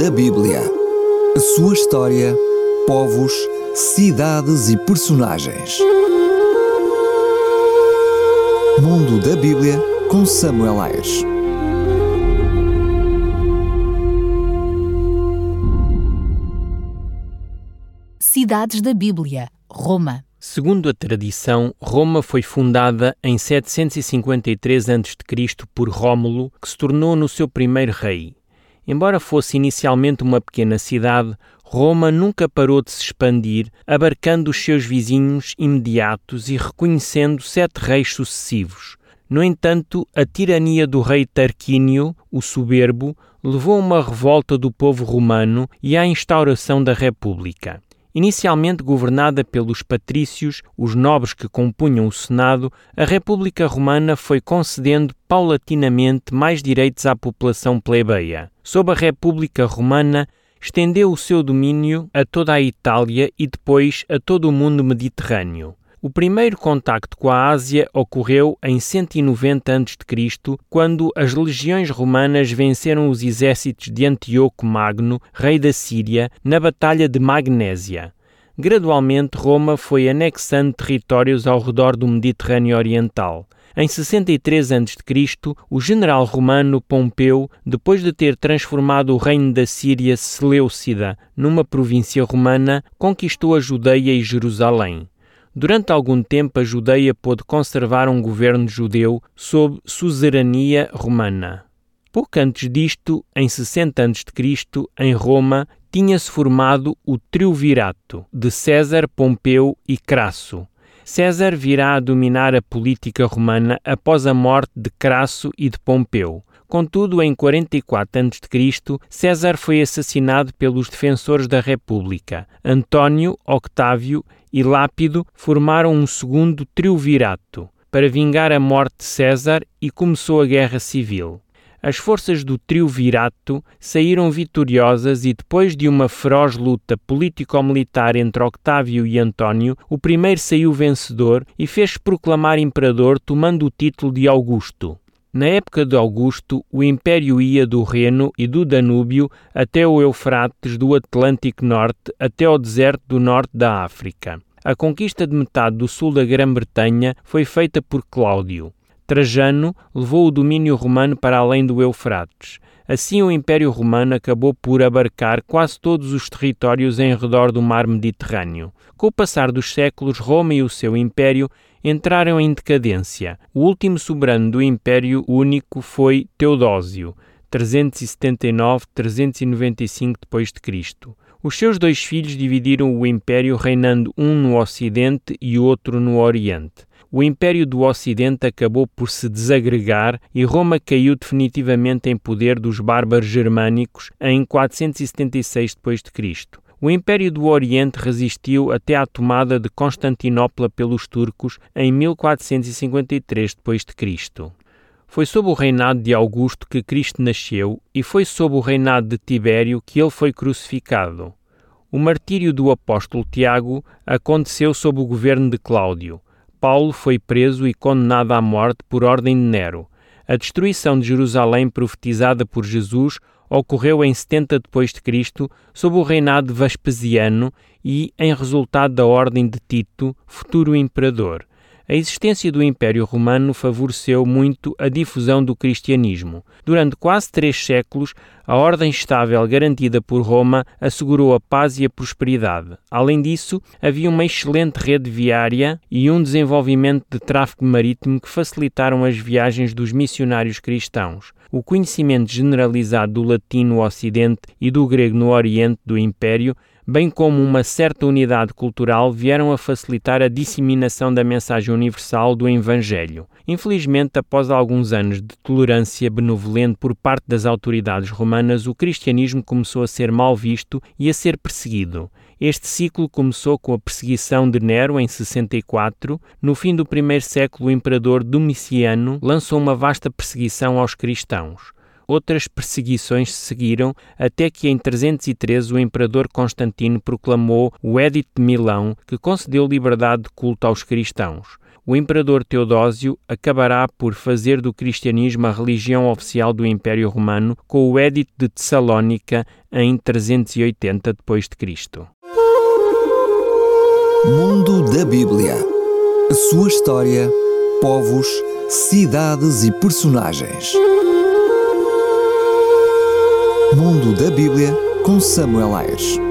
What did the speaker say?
da Bíblia. A sua história, povos, cidades e personagens. Mundo da Bíblia com Samuel Ayres. Cidades da Bíblia, Roma. Segundo a tradição, Roma foi fundada em 753 a.C. por Rómulo, que se tornou no seu primeiro rei. Embora fosse inicialmente uma pequena cidade, Roma nunca parou de se expandir, abarcando os seus vizinhos imediatos e reconhecendo sete reis sucessivos. No entanto, a tirania do rei Tarquínio, o Soberbo, levou a uma revolta do povo romano e à instauração da República. Inicialmente governada pelos patrícios, os nobres que compunham o Senado, a República Romana foi concedendo paulatinamente mais direitos à população plebeia. Sob a República Romana, estendeu o seu domínio a toda a Itália e depois a todo o mundo mediterrâneo. O primeiro contacto com a Ásia ocorreu em 190 a.C., quando as legiões romanas venceram os exércitos de Antíoco Magno, rei da Síria, na Batalha de Magnésia. Gradualmente, Roma foi anexando territórios ao redor do Mediterrâneo Oriental. Em 63 a.C., o general romano Pompeu, depois de ter transformado o reino da Síria Seleucida numa província romana, conquistou a Judeia e Jerusalém. Durante algum tempo, a Judeia pôde conservar um governo judeu sob suzerania romana. Pouco antes disto, em 60 a.C., em Roma, tinha-se formado o Triunvirato de César, Pompeu e Crasso. César virá a dominar a política romana após a morte de Crasso e de Pompeu. Contudo, em 44 a.C., César foi assassinado pelos defensores da República. António, Octávio e Lápido formaram um segundo triunvirato para vingar a morte de César e começou a Guerra Civil. As forças do triunvirato saíram vitoriosas e depois de uma feroz luta político-militar entre Octávio e António, o primeiro saiu vencedor e fez proclamar imperador tomando o título de Augusto. Na época de Augusto, o império ia do Reno e do Danúbio até o Eufrates, do Atlântico Norte até ao deserto do norte da África. A conquista de metade do sul da Grã-Bretanha foi feita por Cláudio. Trajano levou o domínio romano para além do Eufrates. Assim, o Império Romano acabou por abarcar quase todos os territórios em redor do mar Mediterrâneo. Com o passar dos séculos, Roma e o seu império entraram em decadência. O último soberano do Império Único foi Teodósio, 379-395 d.C. Os seus dois filhos dividiram o império, reinando um no Ocidente e outro no Oriente. O império do Ocidente acabou por se desagregar e Roma caiu definitivamente em poder dos bárbaros germânicos em 476 d.C. O Império do Oriente resistiu até à tomada de Constantinopla pelos turcos em 1453 d.C. Foi sob o reinado de Augusto que Cristo nasceu e foi sob o reinado de Tibério que ele foi crucificado. O martírio do apóstolo Tiago aconteceu sob o governo de Cláudio. Paulo foi preso e condenado à morte por ordem de Nero. A destruição de Jerusalém profetizada por Jesus ocorreu em 70 depois de Cristo, sob o reinado de Vespasiano e em resultado da ordem de Tito, futuro imperador. A existência do Império Romano favoreceu muito a difusão do cristianismo. Durante quase três séculos, a ordem estável garantida por Roma assegurou a paz e a prosperidade. Além disso, havia uma excelente rede viária e um desenvolvimento de tráfego marítimo que facilitaram as viagens dos missionários cristãos. O conhecimento generalizado do latim no Ocidente e do grego no Oriente do Império bem como uma certa unidade cultural, vieram a facilitar a disseminação da mensagem universal do Evangelho. Infelizmente, após alguns anos de tolerância benevolente por parte das autoridades romanas, o cristianismo começou a ser mal visto e a ser perseguido. Este ciclo começou com a perseguição de Nero em 64. No fim do primeiro século, o imperador Domiciano lançou uma vasta perseguição aos cristãos. Outras perseguições seguiram até que em 313 o imperador Constantino proclamou o Edito de Milão, que concedeu liberdade de culto aos cristãos. o imperador Teodósio acabará por fazer do cristianismo a religião oficial do Império Romano com o Edito de Tessalónica em 380 d.C. Mundo da Bíblia. A sua história, povos, cidades e personagens. Da Bíblia com Samuel Ayres.